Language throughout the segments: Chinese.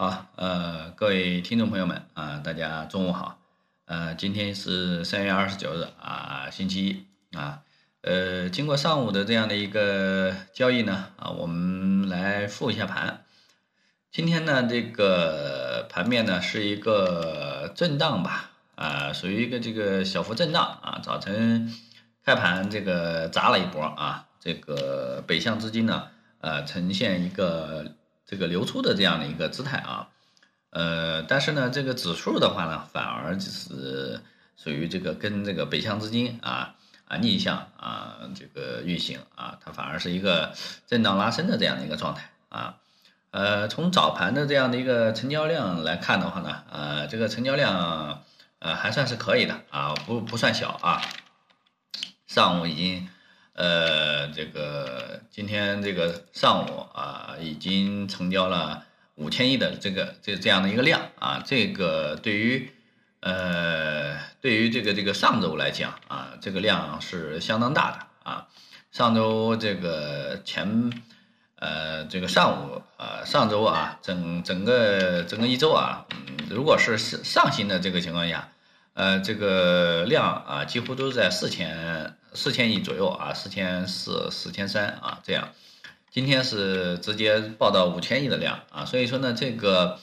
好，呃，各位听众朋友们啊，大家中午好。呃，今天是三月二十九日啊，星期一啊。呃，经过上午的这样的一个交易呢啊，我们来复一下盘。今天呢，这个盘面呢是一个震荡吧啊，属于一个这个小幅震荡啊。早晨开盘这个砸了一波啊，这个北向资金呢呃呈现一个。这个流出的这样的一个姿态啊，呃，但是呢，这个指数的话呢，反而就是属于这个跟这个北向资金啊啊逆向啊这个运行啊，它反而是一个震荡拉升的这样的一个状态啊。呃，从早盘的这样的一个成交量来看的话呢，呃，这个成交量呃还算是可以的啊，不不算小啊。上午已经。呃，这个今天这个上午啊，已经成交了五千亿的这个这这样的一个量啊，这个对于呃对于这个这个上周来讲啊，这个量是相当大的啊。上周这个前呃这个上午啊，上周啊，整整个整个一周啊，嗯，如果是上上行的这个情况下，呃，这个量啊，几乎都是在四千。四千亿左右啊，四千四、四千三啊，这样，今天是直接报到五千亿的量啊，所以说呢，这个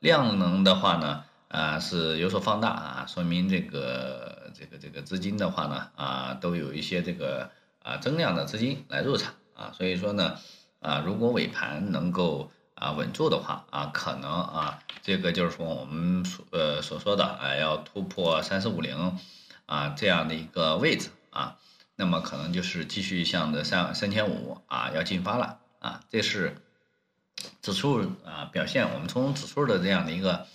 量能的话呢，啊是有所放大啊，说明这个这个这个资金的话呢，啊都有一些这个啊增量的资金来入场啊，所以说呢，啊如果尾盘能够啊稳住的话啊，可能啊这个就是说我们所呃所说的啊要突破三四五零啊这样的一个位置啊。那么可能就是继续向着三三千五啊要进发了啊，这是指数啊表现。我们从指数的这样的一个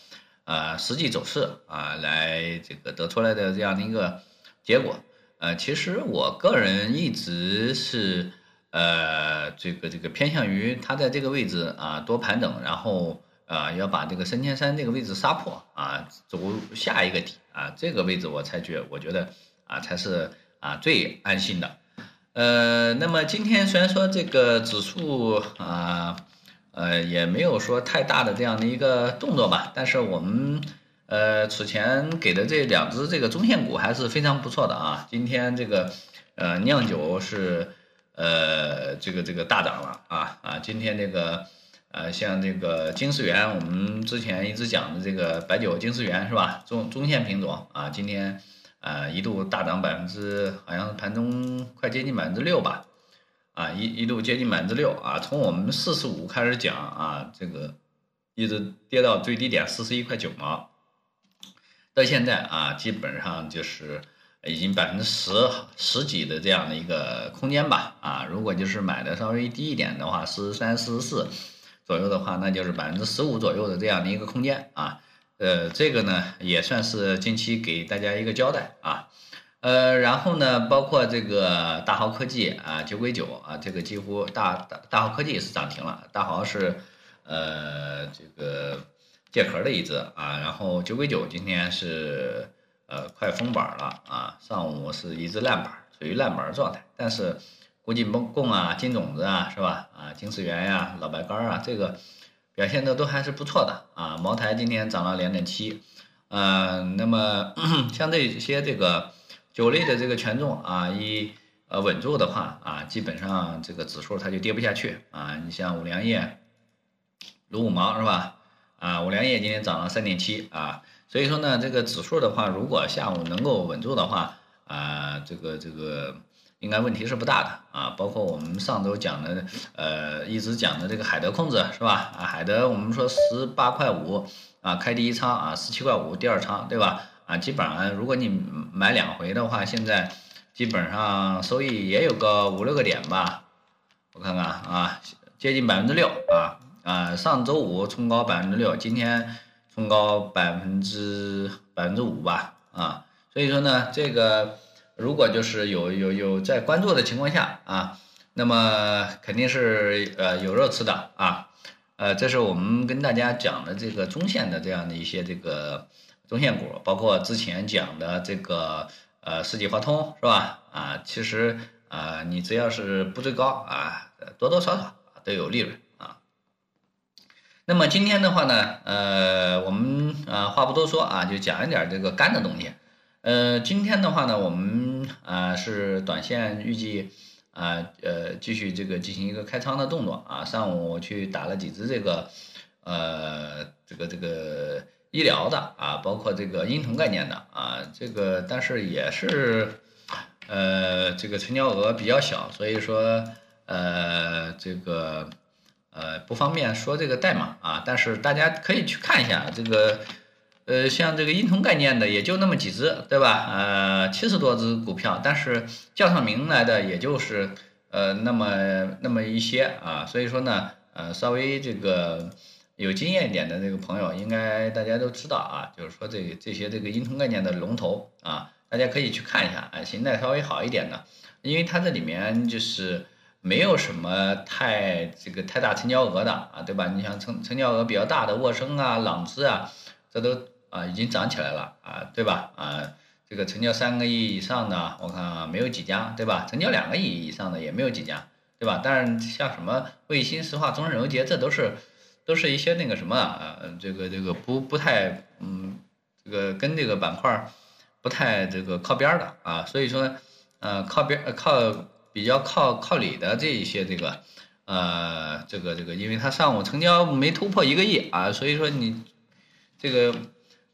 呃实际走势啊来这个得出来的这样的一个结果。呃，其实我个人一直是呃这个这个偏向于它在这个位置啊多盘整，然后啊要把这个三千三这个位置杀破啊走下一个底啊这个位置我才觉我觉得啊才是。啊，最安心的，呃，那么今天虽然说这个指数啊，呃，也没有说太大的这样的一个动作吧，但是我们呃此前给的这两只这个中线股还是非常不错的啊。今天这个呃酿酒是呃这个这个大涨了啊啊，今天这个呃像这个金丝源，我们之前一直讲的这个白酒金丝源是吧？中中线品种啊，今天。啊，一度大涨百分之，好像盘中快接近百分之六吧，啊，一一度接近百分之六啊。从我们四十五开始讲啊，这个一直跌到最低点四十一块九毛，到现在啊，基本上就是已经百分之十十几的这样的一个空间吧，啊，如果就是买的稍微低一点的话，四十三、四十四左右的话，那就是百分之十五左右的这样的一个空间啊。呃，这个呢也算是近期给大家一个交代啊，呃，然后呢，包括这个大豪科技啊，九鬼九啊，这个几乎大大大豪科技是涨停了，大豪是呃这个借壳的一只啊，然后九鬼九今天是呃快封板了啊，上午是一只烂板，属于烂板状态，但是估计蒙供啊，金种子啊，是吧？啊，金丝源呀，老白干啊，这个。表现的都还是不错的啊，茅台今天涨了两点七，嗯，那么 像这些这个酒类的这个权重啊，一呃稳住的话啊，基本上这个指数它就跌不下去啊。你像五粮液、卢五毛是吧？啊，五粮液今天涨了三点七啊，所以说呢，这个指数的话，如果下午能够稳住的话啊，这个这个。应该问题是不大的啊，包括我们上周讲的，呃，一直讲的这个海德控制是吧？啊，海德我们说十八块五啊，开第一仓啊，十七块五第二仓对吧？啊，基本上如果你买两回的话，现在基本上收益也有个五六个点吧，我看看啊，接近百分之六啊啊，上周五冲高百分之六，今天冲高百分之百分之五吧啊，所以说呢，这个。如果就是有有有在关注的情况下啊，那么肯定是呃有肉吃的啊，呃，这是我们跟大家讲的这个中线的这样的一些这个中线股，包括之前讲的这个呃世纪华通是吧？啊，其实啊你只要是不追高啊，多多少少都有利润啊。那么今天的话呢，呃，我们啊话不多说啊，就讲一点这个干的东西。呃，今天的话呢，我们啊是短线预计啊呃继续这个进行一个开仓的动作啊。上午我去打了几只这个呃这个这个医疗的啊，包括这个婴童概念的啊，这个但是也是呃这个成交额比较小，所以说呃这个。呃，不方便说这个代码啊，但是大家可以去看一下这个，呃，像这个婴童概念的也就那么几只，对吧？呃，七十多只股票，但是叫上名来的也就是呃那么那么一些啊，所以说呢，呃，稍微这个有经验一点的这个朋友，应该大家都知道啊，就是说这这些这个婴童概念的龙头啊，大家可以去看一下啊，形态稍微好一点的，因为它这里面就是。没有什么太这个太大成交额的啊，对吧？你像成成交额比较大的沃生啊、朗姿啊，这都啊已经涨起来了啊，对吧？啊，这个成交三个亿以上的，我看没有几家，对吧？成交两个亿以上的也没有几家，对吧？但是像什么卫星、石化、中盛柔捷，这都是都是一些那个什么啊，这个这个不不太嗯，这个跟这个板块不太这个靠边的啊，所以说呃靠边靠。比较靠靠里的这一些这个，呃，这个这个，因为它上午成交没突破一个亿啊，所以说你这个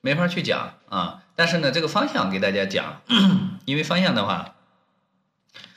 没法去讲啊。但是呢，这个方向给大家讲，因为方向的话，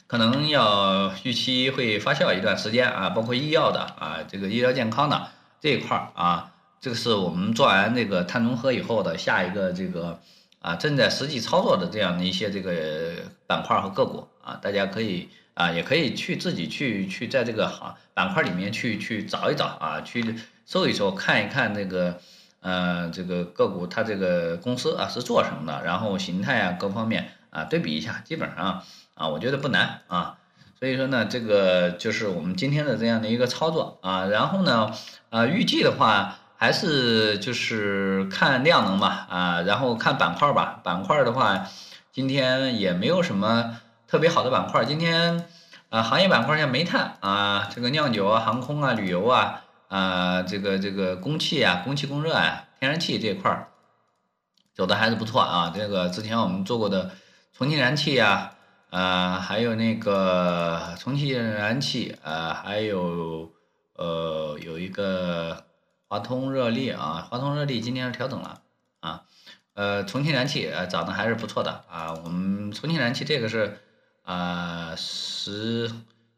可能要预期会发酵一段时间啊，包括医药的啊，这个医疗健康的这一块儿啊，这个是我们做完这个碳中和以后的下一个这个啊，正在实际操作的这样的一些这个板块和个股啊，大家可以。啊，也可以去自己去去在这个行板块里面去去找一找啊，去搜一搜，看一看那个，呃，这个个股它这个公司啊是做什么的，然后形态啊各方面啊对比一下，基本上啊我觉得不难啊，所以说呢，这个就是我们今天的这样的一个操作啊，然后呢，啊预计的话还是就是看量能吧啊，然后看板块吧，板块的话今天也没有什么。特别好的板块，今天啊，行业板块像煤炭啊，这个酿酒啊、航空啊、旅游啊，啊，这个这个供气啊、供气供热啊、天然气这块儿走的还是不错啊。这个之前我们做过的重庆燃气啊，啊，还有那个重庆燃气啊，还有呃有一个华通热力啊，华通热力今天是调整了啊，呃，重庆燃气呃涨得还是不错的啊。我们重庆燃气这个是。啊，十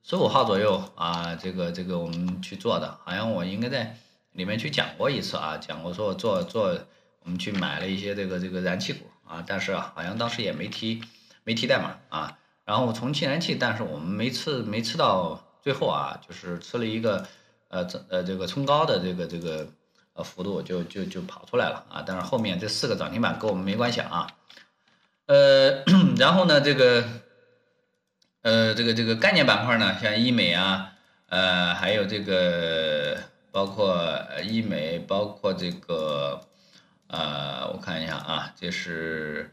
十五号左右啊，这个这个我们去做的，好像我应该在里面去讲过一次啊，讲过说我做做我们去买了一些这个这个燃气股啊，但是啊好像当时也没提没提代码啊。然后重庆燃气，但是我们没吃没吃到最后啊，就是吃了一个呃这呃这个冲高的这个这个呃幅度就就就跑出来了啊，但是后面这四个涨停板跟我们没关系啊。呃，然后呢这个。呃，这个这个概念板块呢，像医美啊，呃，还有这个包括医美，包括这个，呃，我看一下啊，这是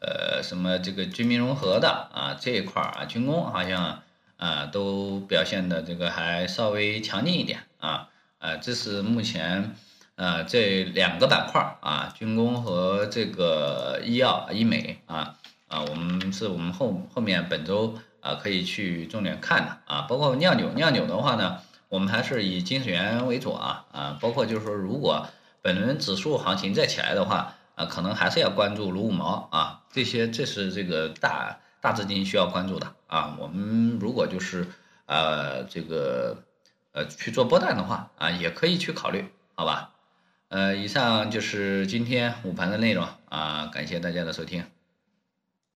呃什么这个军民融合的啊这一块啊，军工好像啊都表现的这个还稍微强劲一点啊，啊，这是目前啊这两个板块啊，军工和这个医药医美啊啊，我们是我们后后面本周。啊，可以去重点看的啊，包括酿酒，酿酒的话呢，我们还是以金水源为主啊啊，包括就是说，如果本轮指数行情再起来的话啊，可能还是要关注卢五毛啊，这些这是这个大大资金需要关注的啊。我们如果就是呃这个呃去做波段的话啊，也可以去考虑，好吧？呃，以上就是今天午盘的内容啊，感谢大家的收听。